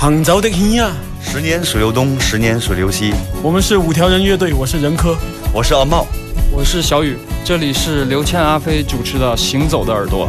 杭州的天呀，十年水流东，十年水流西。我们是五条人乐队，我是任科，我是阿茂，我是小雨。这里是刘谦、阿飞主持的《行走的耳朵》。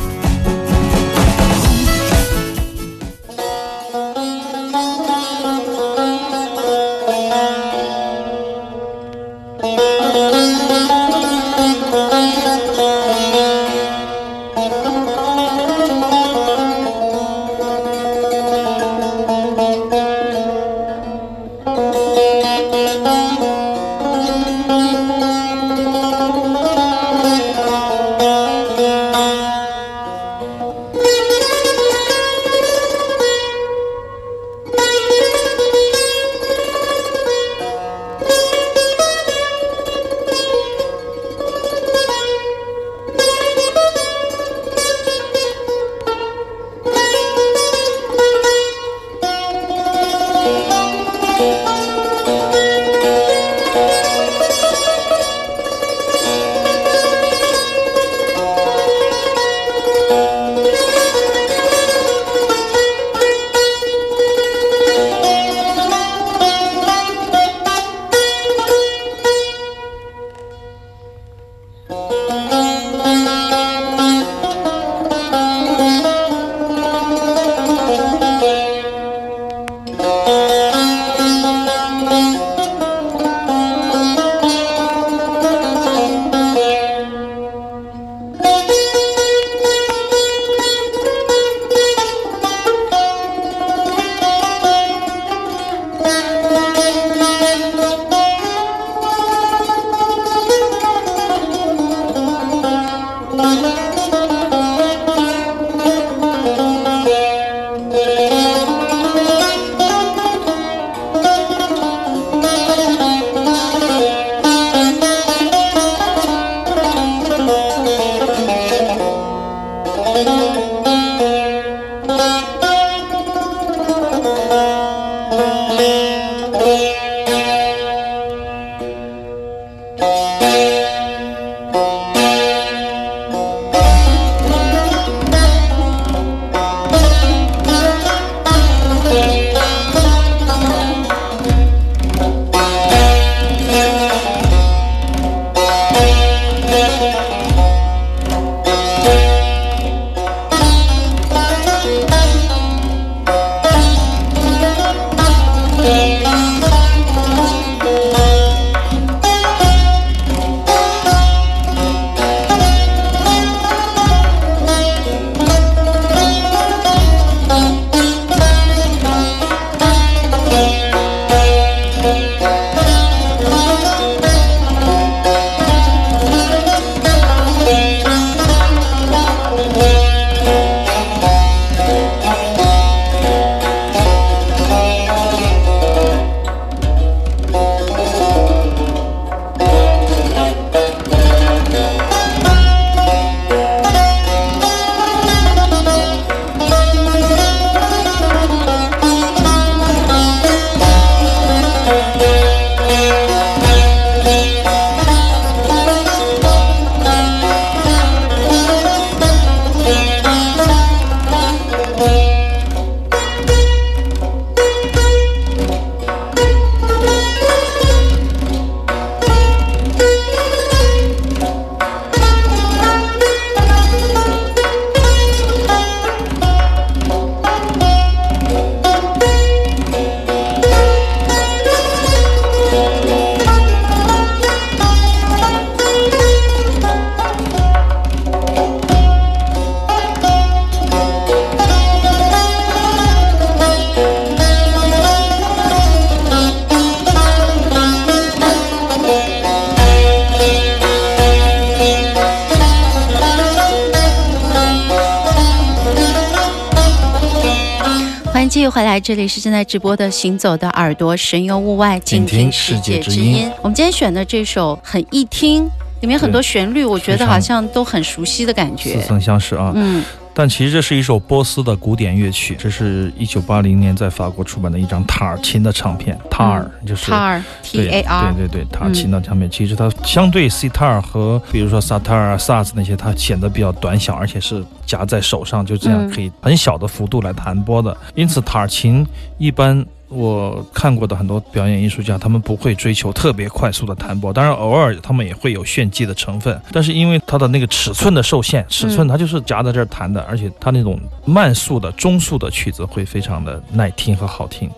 回来，这里是正在直播的《行走的耳朵》，神游物外，静听世界之音。我们今天选的这首很易听，里面很多旋律，我觉得好像都很熟悉的感觉，似曾相识啊。嗯，但其实这是一首波斯的古典乐曲，这是一九八零年在法国出版的一张塔尔琴的唱片。塔尔就是塔尔 T A R，对对对，塔尔琴的唱片。其实它相对西塔尔和比如说萨塔尔、萨斯那些，它显得比较短小，而且是夹在手上，就这样可以很小的幅度来弹拨的。因此，塔尔琴一般。我看过的很多表演艺术家，他们不会追求特别快速的弹拨，当然偶尔他们也会有炫技的成分。但是因为它的那个尺寸的受限，尺寸它就是夹在这儿弹的，而且它那种慢速的、中速的曲子会非常的耐听和好听。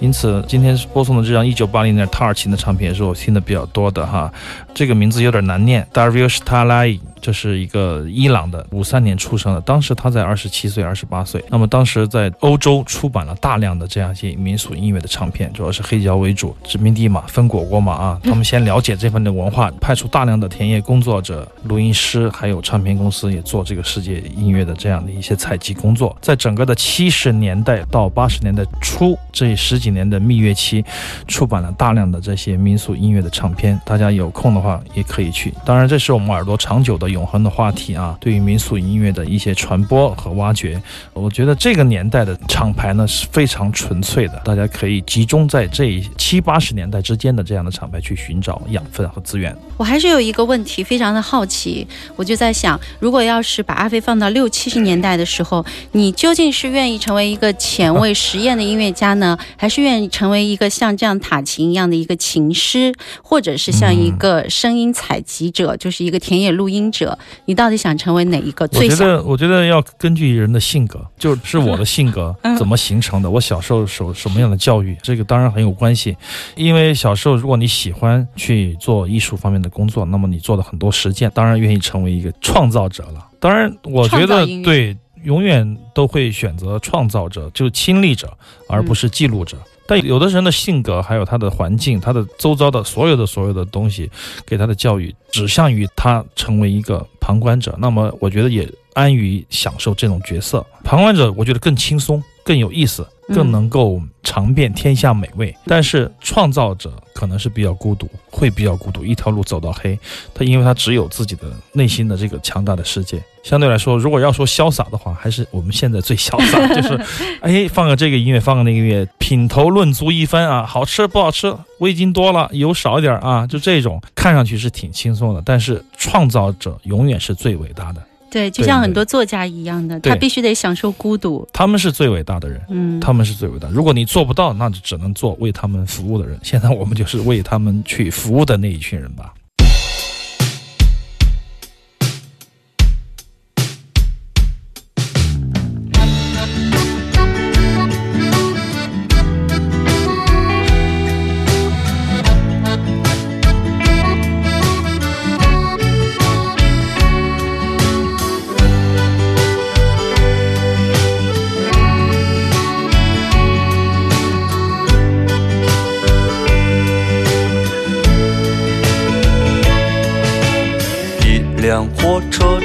因此，今天播送的这张一九八零年塔尔琴的唱片也是我听的比较多的哈。这个名字有点难念，Darius t a l a i。这是一个伊朗的，五三年出生的，当时他在二十七岁、二十八岁。那么当时在欧洲出版了大量的这样一些民俗音乐的唱片，主要是黑胶为主，殖民地嘛，分果果嘛啊。他们先了解这份的文化，派出大量的田野工作者、录音师，还有唱片公司也做这个世界音乐的这样的一些采集工作。在整个的七十年代到八十年代初这十几年的蜜月期，出版了大量的这些民俗音乐的唱片。大家有空的话也可以去。当然，这是我们耳朵长久的。永恒的话题啊，对于民俗音乐的一些传播和挖掘，我觉得这个年代的厂牌呢是非常纯粹的，大家可以集中在这七八十年代之间的这样的厂牌去寻找养分和资源。我还是有一个问题，非常的好奇，我就在想，如果要是把阿飞放到六七十年代的时候，你究竟是愿意成为一个前卫实验的音乐家呢，还是愿意成为一个像这样塔琴一样的一个琴师，或者是像一个声音采集者，就是一个田野录音者？者，你到底想成为哪一个？我觉得，我觉得要根据人的性格，就是我的性格 怎么形成的。我小时候受什么样的教育，这个当然很有关系。因为小时候，如果你喜欢去做艺术方面的工作，那么你做的很多实践，当然愿意成为一个创造者了。当然，我觉得对，永远都会选择创造者，就是亲历者，而不是记录者。但有的人的性格，还有他的环境，他的周遭的所有的所有的东西，给他的教育指向于他成为一个旁观者。那么，我觉得也安于享受这种角色。旁观者，我觉得更轻松，更有意思。更能够尝遍天下美味，但是创造者可能是比较孤独，会比较孤独，一条路走到黑。他因为他只有自己的内心的这个强大的世界。相对来说，如果要说潇洒的话，还是我们现在最潇洒，就是 哎，放个这个音乐，放个那个音乐，品头论足一番啊，好吃不好吃，味精多了，油少一点啊，就这种看上去是挺轻松的。但是创造者永远是最伟大的。对，就像很多作家一样的，他必须得享受孤独。他们是最伟大的人，嗯，他们是最伟大。如果你做不到，那就只能做为他们服务的人。现在我们就是为他们去服务的那一群人吧。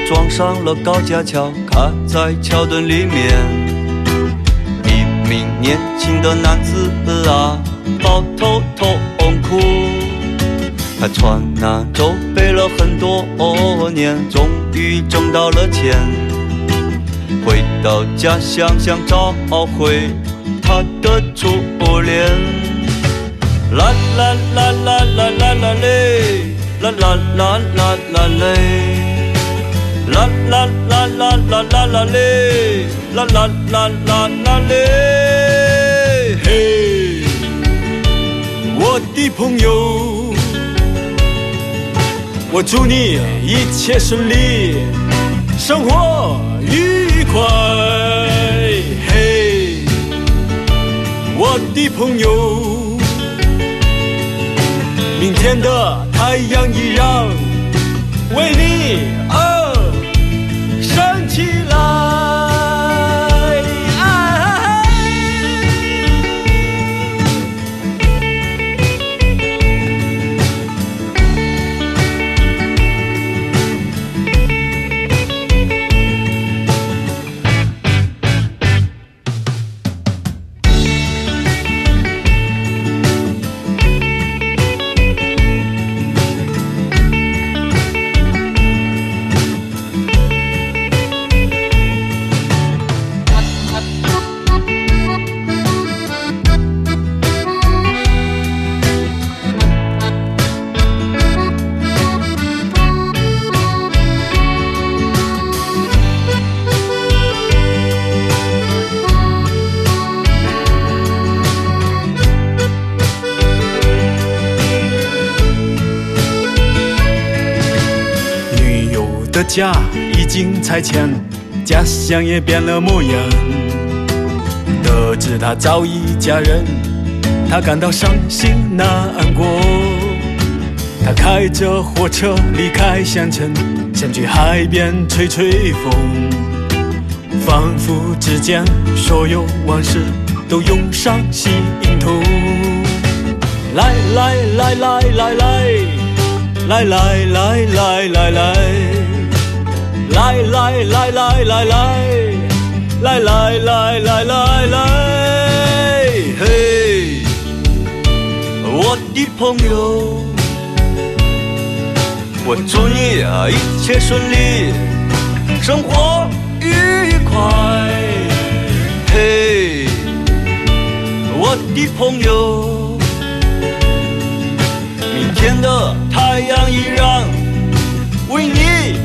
撞上了高架桥，卡在桥墩里面。一名年轻的男子啊，抱头痛哭。他穿那舟背了很多年，终于挣到了钱。回到家乡想找回他的初恋。啦啦啦啦啦啦啦嘞。啦啦啦啦啦嘞，啦啦啦啦啦啦啦嘞，啦啦啦啦啦嘞，嘿，我的朋友，我祝你一切顺利，生活愉快，嘿，我的朋友。明天的太阳依然为你而家已经拆迁，家乡也变了模样。得知他早已嫁人，他感到伤心难过。他开着火车离开县城，想去海边吹吹风，仿佛之间所有往事都涌上心头。来来来来来来。来来来来来来，来来来来来来，来来来来来，嘿，我的朋友，我祝你啊一切顺利，生活愉快，嘿，我的朋友。明天的太阳依然为你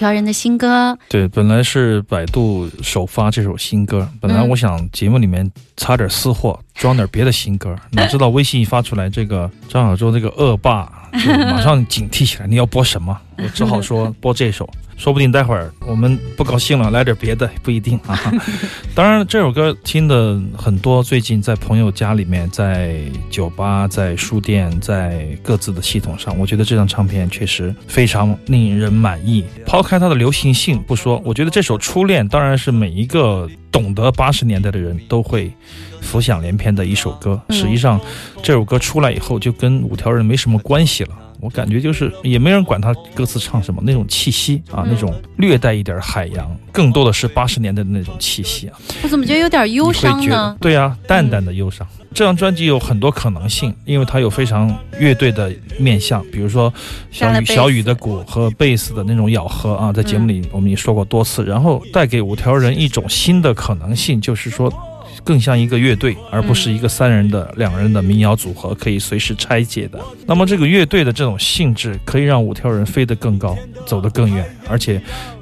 条人的新歌，对，本来是百度首发这首新歌，本来我想节目里面插点私货，装点别的新歌，哪知道微信一发出来，这个张小舟这个恶霸就马上警惕起来，你要播什么？我只好说播这首。说不定待会儿我们不高兴了，来点别的 不一定啊。当然，这首歌听的很多，最近在朋友家里面，在酒吧、在书店、在各自的系统上，我觉得这张唱片确实非常令人满意。抛开它的流行性不说，我觉得这首《初恋》当然是每一个懂得八十年代的人都会浮想联翩的一首歌。实际上，这首歌出来以后就跟五条人没什么关系了。我感觉就是也没人管他歌词唱什么，那种气息啊，那种略带一点海洋，更多的是八十年代的那种气息啊。我怎么觉得有点忧伤呢？对啊，淡淡的忧伤。这张专辑有很多可能性，因为它有非常乐队的面相，比如说小雨小雨的鼓和贝斯的那种咬合啊，在节目里我们也说过多次。然后带给五条人一种新的可能性，就是说。更像一个乐队，而不是一个三人的、两人的民谣组合，可以随时拆解的。那么，这个乐队的这种性质，可以让五条人飞得更高，走得更远，而且。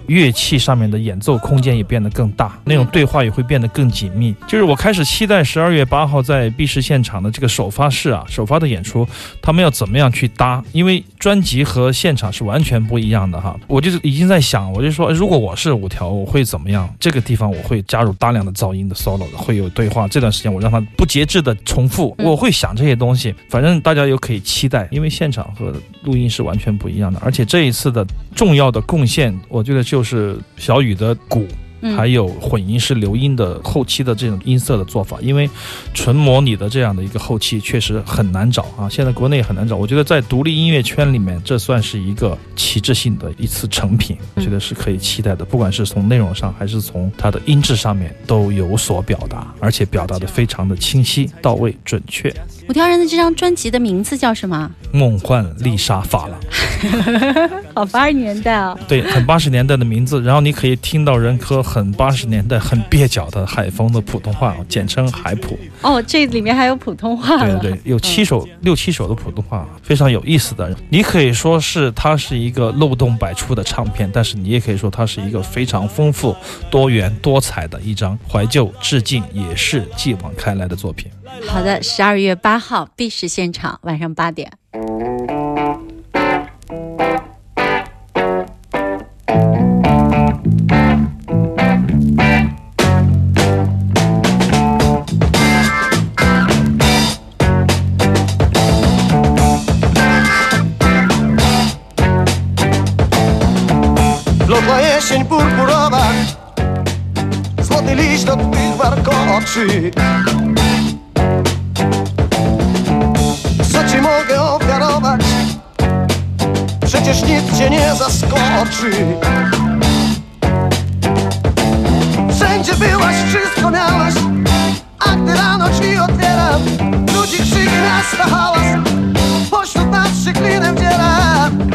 乐器上面的演奏空间也变得更大，那种对话也会变得更紧密。就是我开始期待十二月八号在 B 市现场的这个首发式啊，首发的演出，他们要怎么样去搭？因为专辑和现场是完全不一样的哈。我就是已经在想，我就说，如果我是五条，我会怎么样？这个地方我会加入大量的噪音的 solo 的，会有对话。这段时间我让它不节制的重复，我会想这些东西。反正大家又可以期待，因为现场和录音是完全不一样的。而且这一次的重要的贡献，我觉得就。就是小雨的鼓。还有混音是留音的后期的这种音色的做法，因为纯模拟的这样的一个后期确实很难找啊，现在国内很难找。我觉得在独立音乐圈里面，这算是一个旗帜性的一次成品，我觉得是可以期待的。不管是从内容上还是从它的音质上面都有所表达，而且表达的非常的清晰到位准确。五条人的这张专辑的名字叫什么？梦幻丽莎法郎。好八十年代啊！对，很八十年代的名字。然后你可以听到任科。很八十年代很蹩脚的海风的普通话，简称海普。哦，这里面还有普通话。对对，有七首六七首的普通话，非常有意思的。你可以说是它是一个漏洞百出的唱片，但是你也可以说它是一个非常丰富、多元、多彩的一张怀旧致敬，也是继往开来的作品。好的，十二月八号 B 市现场，晚上八点。oczy. Co ci mogę ofiarować? Przecież nic cię nie zaskoczy. Wszędzie byłaś, wszystko miałaś A gdy rano ci otwieram Ludzi krzyki na hałas Pośród nas się klinem dzielam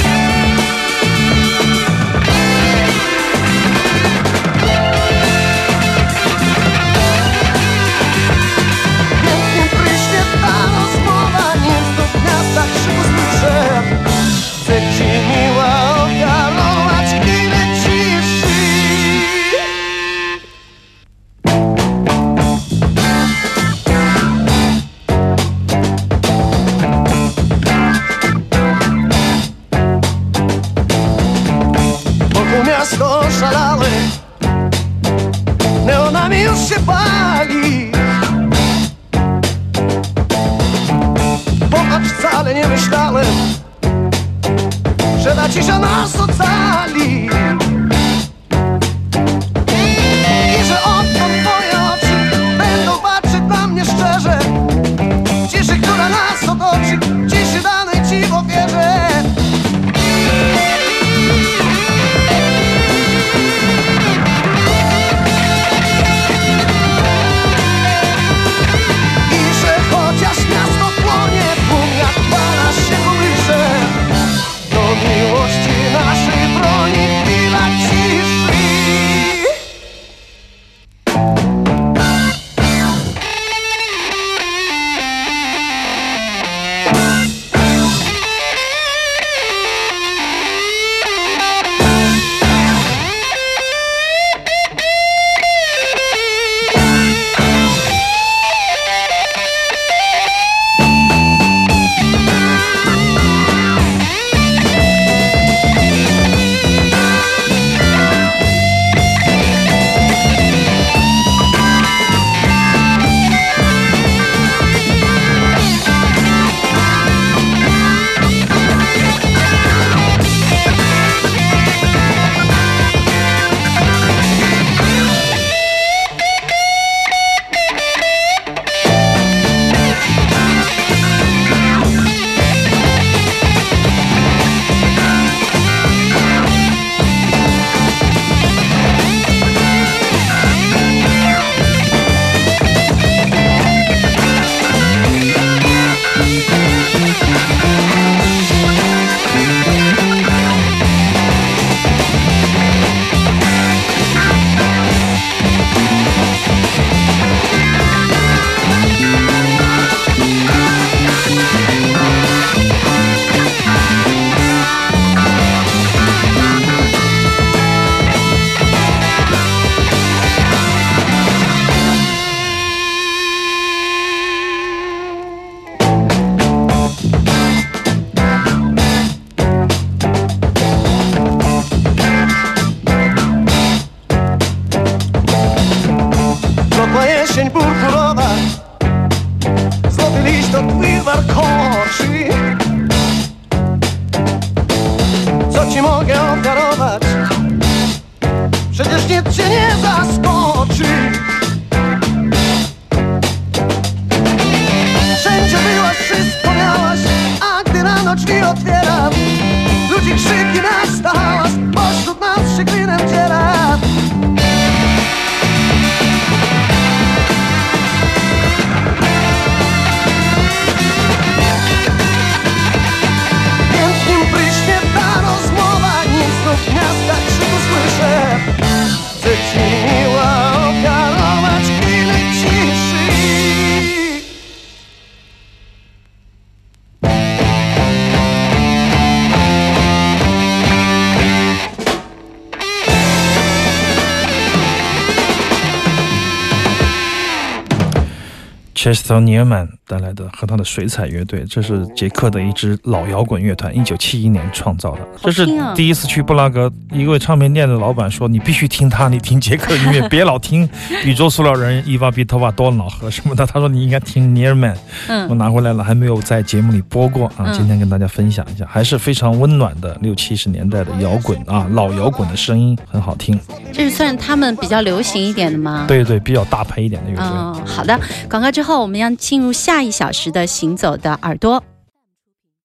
Chester Newman 带来的和他的水彩乐队，这是捷克的一支老摇滚乐团，一九七一年创造的。这是第一次去布拉格，一位唱片店的老板说：“你必须听他，你听捷克音乐，别老听 宇宙塑料人、伊娃比头发、多瑙河什么的。”他说：“你应该听 Newman。”嗯，我拿回来了，还没有在节目里播过啊。今天跟大家分享一下，还是非常温暖的六七十年代的摇滚啊，老摇滚的声音很好听。这是算他们比较流行一点的吗？对对，比较大牌一点的乐队。嗯，好的，广告之后。我们要进入下一小时的行走的耳朵。